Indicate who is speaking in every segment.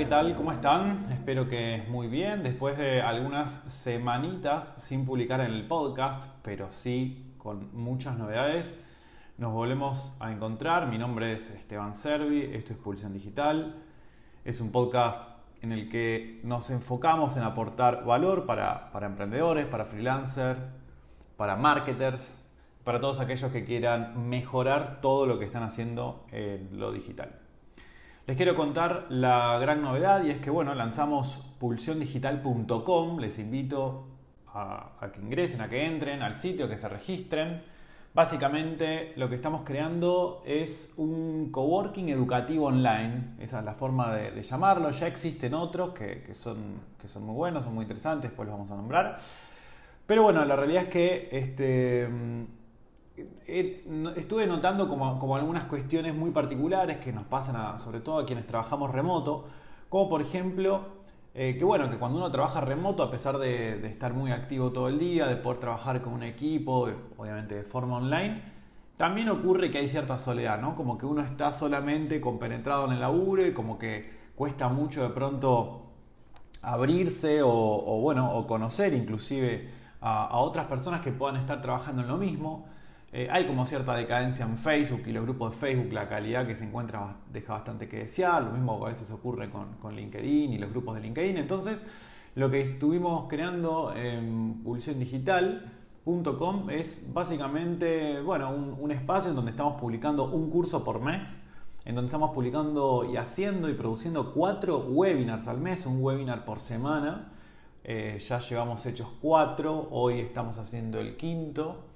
Speaker 1: ¿qué tal? ¿Cómo están? Espero que muy bien. Después de algunas semanitas sin publicar en el podcast, pero sí con muchas novedades, nos volvemos a encontrar. Mi nombre es Esteban Servi, esto es Pulsión Digital. Es un podcast en el que nos enfocamos en aportar valor para, para emprendedores, para freelancers, para marketers, para todos aquellos que quieran mejorar todo lo que están haciendo en lo digital. Les quiero contar la gran novedad y es que bueno, lanzamos pulsiondigital.com, les invito a, a, que ingresen, a que entren al sitio, que se registren. Básicamente lo que estamos creando es un coworking educativo online, esa es la forma de, llamarlo, ya existen otros que, que, son, que son muy buenos, son muy interesantes, después los vamos a nombrar. Pero bueno, la realidad es que este, estuve notando como, algunas cuestiones muy particulares que nos pasan a, sobre todo a quienes trabajamos remoto, como por ejemplo eh, que bueno, que cuando uno trabaja remoto, a pesar de, estar muy activo todo el día, de poder trabajar con un equipo, obviamente de forma online, también ocurre que hay cierta soledad, ¿no? Como que uno está solamente compenetrado en el laburo y como que cuesta mucho de pronto abrirse o, bueno, o conocer inclusive a otras personas que puedan estar trabajando en lo mismo. Eh, hay como cierta decadencia en Facebook y los grupos de Facebook, la calidad que se encuentra deja bastante que desear, lo mismo a veces ocurre con, con LinkedIn y los grupos de LinkedIn. Entonces, lo que estuvimos creando en pulsiondigital.com es básicamente bueno, un, un, espacio en donde estamos publicando un curso por mes, en donde estamos publicando y haciendo y produciendo cuatro webinars al mes, un webinar por semana. Eh, ya llevamos hechos cuatro, hoy estamos haciendo el quinto.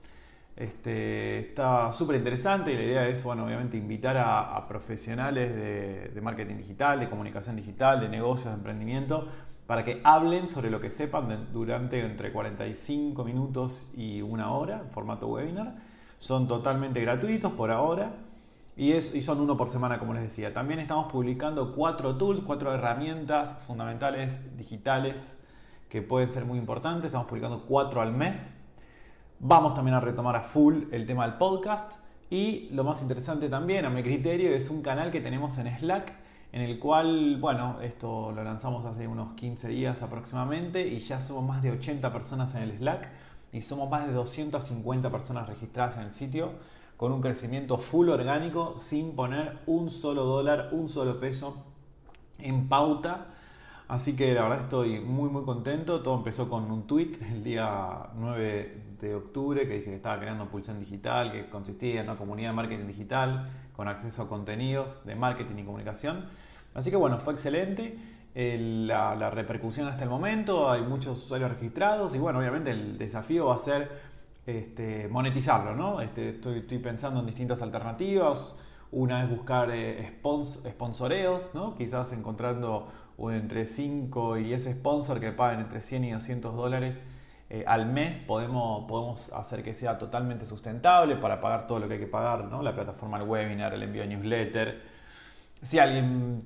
Speaker 1: Este, está súper interesante y la idea es, bueno, obviamente invitar a, profesionales de, marketing digital, de comunicación digital, de negocios, de emprendimiento, para que hablen sobre lo que sepan durante entre 45 minutos y una hora en formato webinar. Son totalmente gratuitos por ahora y, y son uno por semana, como les decía. También estamos publicando cuatro tools, cuatro herramientas fundamentales digitales que pueden ser muy importantes. Estamos publicando cuatro al mes Vamos también a retomar a full el tema del podcast. Y lo más interesante también, a mi criterio, es un canal que tenemos en Slack, en el cual, bueno, esto lo lanzamos hace unos 15 días aproximadamente y ya somos más de 80 personas en el Slack y somos más de 250 personas registradas en el sitio con un crecimiento full orgánico sin poner un solo dólar, un solo peso en pauta. Así que la verdad estoy muy muy contento. Todo empezó con un tweet el día 9 de octubre que dije que estaba creando Pulsión Digital, que consistía en una comunidad de marketing digital con acceso a contenidos de marketing y comunicación. Así que bueno, fue excelente la, la, repercusión hasta el momento, hay muchos usuarios registrados y bueno, obviamente el desafío va a ser este, monetizarlo, ¿no? Este, estoy, pensando en distintas alternativas. Una es buscar eh, spons, sponsoreos, ¿no? quizás encontrando entre 5 y 10 sponsors que paguen entre 100 y 200 dólares eh, al mes podemos, podemos hacer que sea totalmente sustentable para pagar todo lo que hay que pagar, ¿no? la plataforma del webinar, el envío de newsletter. Si alguien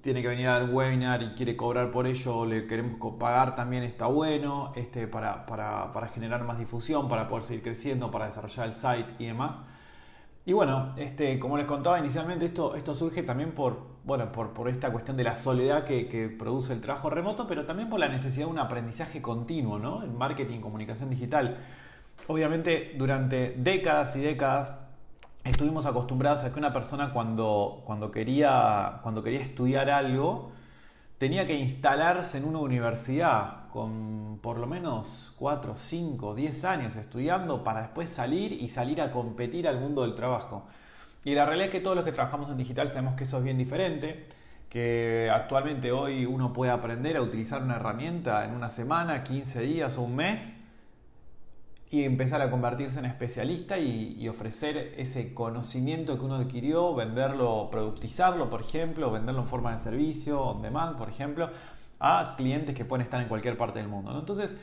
Speaker 1: tiene que venir a webinar y quiere cobrar por ello, le queremos pagar también está bueno este, para, para, para generar más difusión, para poder seguir creciendo, para desarrollar el site y demás. Y bueno, este, como les contaba inicialmente, esto, esto surge también por, bueno, por, por esta cuestión de la soledad que, produce el trabajo remoto, pero también por la necesidad de un aprendizaje continuo ¿no? en marketing, comunicación digital. Obviamente, durante décadas y décadas estuvimos acostumbrados a que una persona cuando, cuando, quería, cuando quería estudiar algo, tenía que instalarse en una universidad con por lo menos 4, 5, 10 años estudiando para después salir y salir a competir al mundo del trabajo. Y la realidad es que todos los que trabajamos en digital sabemos que eso es bien diferente, que actualmente hoy uno puede aprender a utilizar una herramienta en una semana, 15 días o un mes y empezar a convertirse en especialista y, ofrecer ese conocimiento que uno adquirió, venderlo, productizarlo, por ejemplo, venderlo en forma de servicio, on demand, por ejemplo, a clientes que pueden estar en cualquier parte del mundo. Entonces,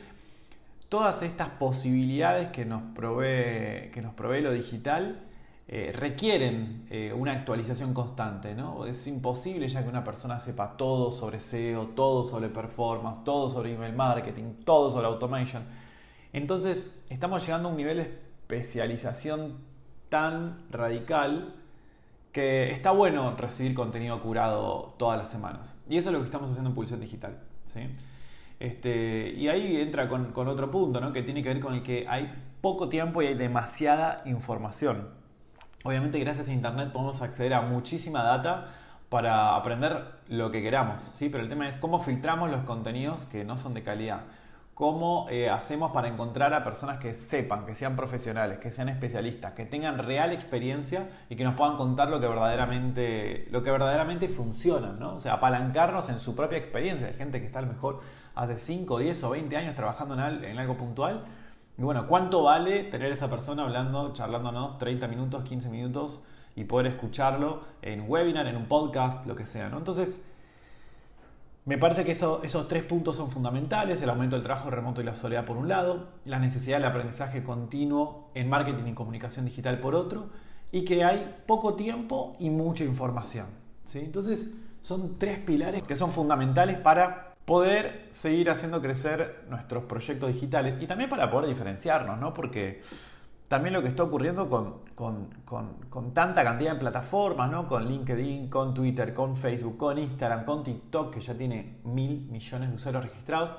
Speaker 1: todas estas posibilidades que nos provee, que nos provee lo digital eh, requieren eh, una actualización constante. ¿no? Es imposible ya que una persona sepa todo sobre SEO, todo sobre performance, todo sobre email marketing, todo sobre automation entonces estamos llegando a un nivel de especialización tan radical que está bueno recibir contenido curado todas las semanas. Y eso es lo que estamos haciendo en Pulsión Digital. ¿sí? Este, y ahí entra con, con otro punto, ¿no? que tiene que ver con el que hay poco tiempo y hay demasiada información. Obviamente gracias a Internet podemos acceder a muchísima data para aprender lo que queramos, ¿sí? pero el tema es cómo filtramos los contenidos que no son de calidad. ¿Cómo eh, hacemos para encontrar a personas que sepan, que sean profesionales, que sean especialistas, que tengan real experiencia y que nos puedan contar lo que verdaderamente, lo que verdaderamente funciona? ¿no? O sea, apalancarnos en su propia experiencia. Hay gente que está a lo mejor hace 5, 10 o 20 años trabajando en, algo puntual. Y bueno, ¿cuánto vale tener esa persona hablando, charlándonos 30 minutos, 15 minutos y poder escucharlo en un webinar, en un podcast, lo que sea? ¿no? Entonces, me parece que esos tres puntos son fundamentales, el aumento del trabajo remoto y la soledad por un lado, la necesidad del aprendizaje continuo en marketing y comunicación digital por otro, y que hay poco tiempo y mucha información. ¿sí? Entonces son tres pilares que son fundamentales para poder seguir haciendo crecer nuestros proyectos digitales y también para poder diferenciarnos, ¿no? porque también lo que está ocurriendo con, tanta cantidad de plataformas, ¿no? con LinkedIn, con Twitter, con Facebook, con Instagram, con TikTok, que ya tiene mil millones de usuarios registrados,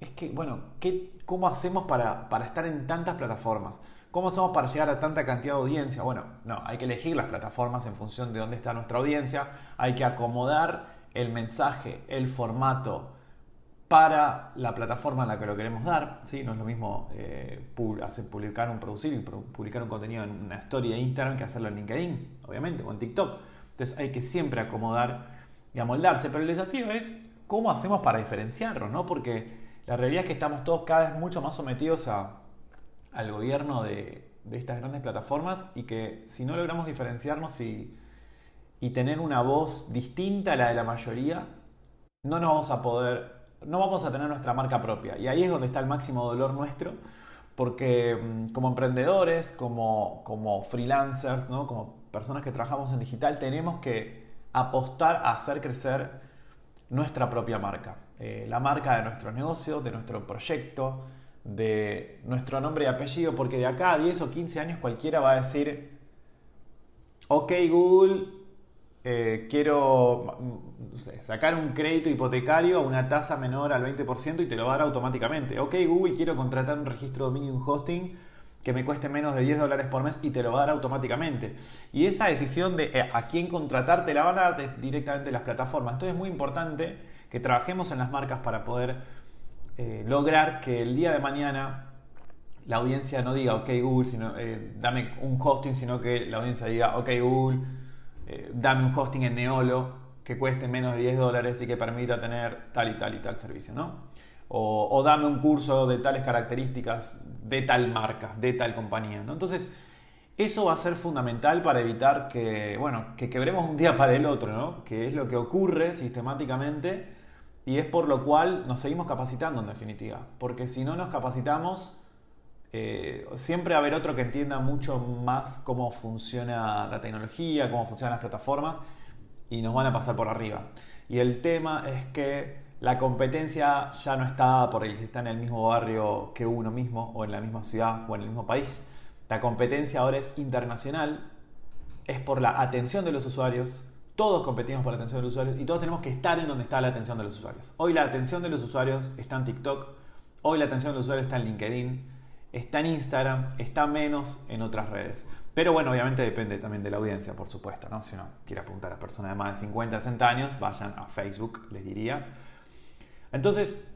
Speaker 1: es que, bueno, ¿qué, ¿cómo hacemos para, para estar en tantas plataformas? ¿Cómo hacemos para llegar a tanta cantidad de audiencia? Bueno, no, hay que elegir las plataformas en función de dónde está nuestra audiencia, hay que acomodar el mensaje, el formato, para la plataforma en la que lo queremos dar. ¿sí? No es lo mismo eh, hacer, publicar un producir y publicar un contenido en una story de Instagram que hacerlo en LinkedIn, obviamente, o en TikTok. Entonces hay que siempre acomodar y amoldarse. Pero el desafío es cómo hacemos para diferenciarnos, ¿no? Porque la realidad es que estamos todos cada vez mucho más sometidos a, al gobierno de, de estas grandes plataformas y que si no logramos diferenciarnos y, y tener una voz distinta a la de la mayoría, no nos vamos a poder no vamos a tener nuestra marca propia. Y ahí es donde está el máximo dolor nuestro, porque mm, como emprendedores, como, como freelancers, ¿no? como personas que trabajamos en digital, tenemos que apostar a hacer crecer nuestra propia marca. Eh, la marca de nuestro negocio, de nuestro proyecto, de nuestro nombre y apellido, porque de acá a 10 o 15 años cualquiera va a decir, ok Google, eh, quiero sacar un crédito hipotecario a una tasa menor al 20% y te lo va a dar automáticamente. Ok, Google, quiero contratar un registro de dominio y un hosting que me cueste menos de 10 dólares por mes y te lo va a dar automáticamente. Y esa decisión de eh, a quién contratar te la van a dar directamente las plataformas. Entonces es muy importante que trabajemos en las marcas para poder eh, lograr que el día de mañana la audiencia no diga ok Google, sino, dame un hosting, sino que la audiencia diga ok Google eh, dame un hosting en Neolo que cueste menos de 10 dólares y que permita tener tal y tal y tal servicio, ¿no? O, dame un curso de tales características de tal marca, de tal compañía. Entonces, eso va a ser fundamental para evitar que, bueno, que quebremos un día para el otro, ¿no? Que es lo que ocurre sistemáticamente y es por lo cual nos seguimos capacitando en definitiva. Porque si no nos capacitamos, eh, siempre a haber otro que entienda mucho más cómo funciona la tecnología, cómo funcionan las plataformas y nos van a pasar por arriba. Y el tema es que la competencia ya no está por el que está en el mismo barrio que uno mismo o en la misma ciudad o en el mismo país. La competencia ahora es internacional, es por la atención de los usuarios. Todos competimos por la atención de los usuarios y todos tenemos que estar en donde está la atención de los usuarios. Hoy la atención de los usuarios está en TikTok, hoy la atención de los usuarios está en LinkedIn, está en Instagram, está menos en otras redes. Pero bueno, obviamente depende también de la audiencia, por supuesto, ¿no? Si uno quiere apuntar a personas de más de 50, 60 años, vayan a Facebook, les diría. Entonces,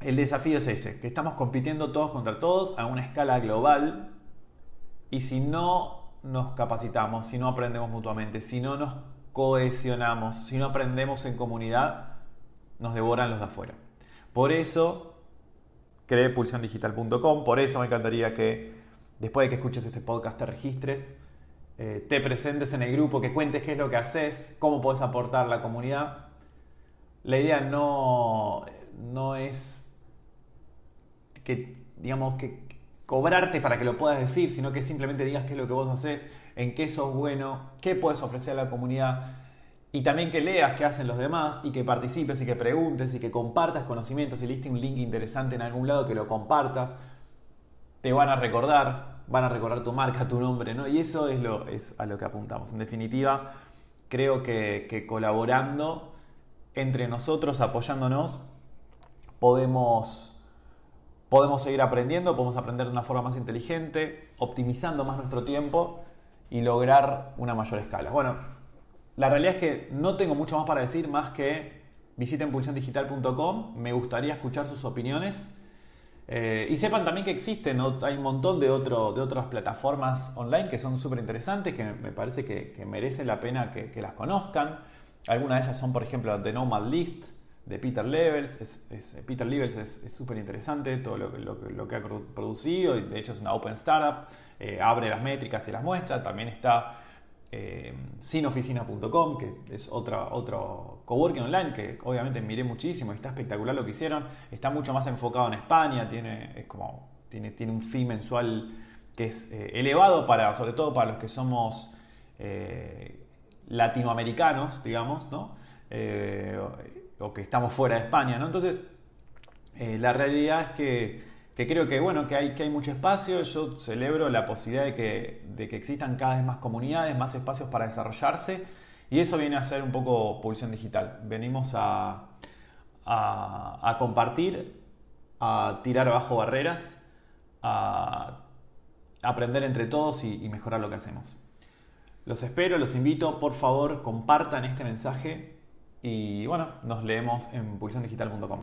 Speaker 1: el desafío es este, que estamos compitiendo todos contra todos a una escala global y si no nos capacitamos, si no aprendemos mutuamente, si no nos cohesionamos, si no aprendemos en comunidad, nos devoran los de afuera. Por eso creé pulsiondigital.com. Por eso me encantaría que después de que escuches este podcast te registres, eh, te presentes en el grupo, que cuentes qué es lo que haces, cómo puedes aportar a la comunidad. La idea no, no es que, digamos, que cobrarte para que lo puedas decir, sino que simplemente digas qué es lo que vos haces, en qué sos bueno, qué puedes ofrecer a la comunidad y también que leas qué hacen los demás y que participes y que preguntes y que compartas conocimientos. Si leíste un link interesante en algún lado, que lo compartas. Te van a recordar. van a recordar tu marca, tu nombre, ¿no? Y eso es, lo, es a lo que apuntamos. En definitiva, creo que, colaborando entre nosotros, apoyándonos, podemos, podemos seguir aprendiendo, podemos aprender de una forma más inteligente, optimizando más nuestro tiempo y lograr una mayor escala. Bueno, la realidad es que no tengo mucho más para decir más que visiten pulsiondigital.com, me gustaría escuchar sus opiniones. Eh, y sepan también que existen, hay un montón de, de otras plataformas online que son súper interesantes, que me parece que, merece la pena que, las conozcan. Algunas de ellas son, por ejemplo, The Nomad List de Peter Levels. Peter Levels es súper interesante todo lo, lo, que ha producido, de hecho es una open startup, eh, abre las métricas y las muestra. También está eh, sinoficina.com, que es otra, otro coworking online que obviamente miré muchísimo y está espectacular lo que hicieron. Está mucho más enfocado en España, tiene, es como, tiene, tiene un fee mensual que es eh, elevado, para, sobre todo para los que somos eh, latinoamericanos, digamos, ¿no? o que estamos fuera de España. ¿no? Entonces, la realidad es que que creo que, bueno, que hay, que hay mucho espacio. Yo celebro la posibilidad de que, de que existan cada vez más comunidades, más espacios para desarrollarse. Y eso viene a ser un poco pulsión digital. Venimos a, a, compartir, a tirar abajo barreras, a aprender entre todos y, y mejorar lo que hacemos. Los espero, los invito, por favor, compartan este mensaje y bueno, nos leemos en pulsiondigital.com.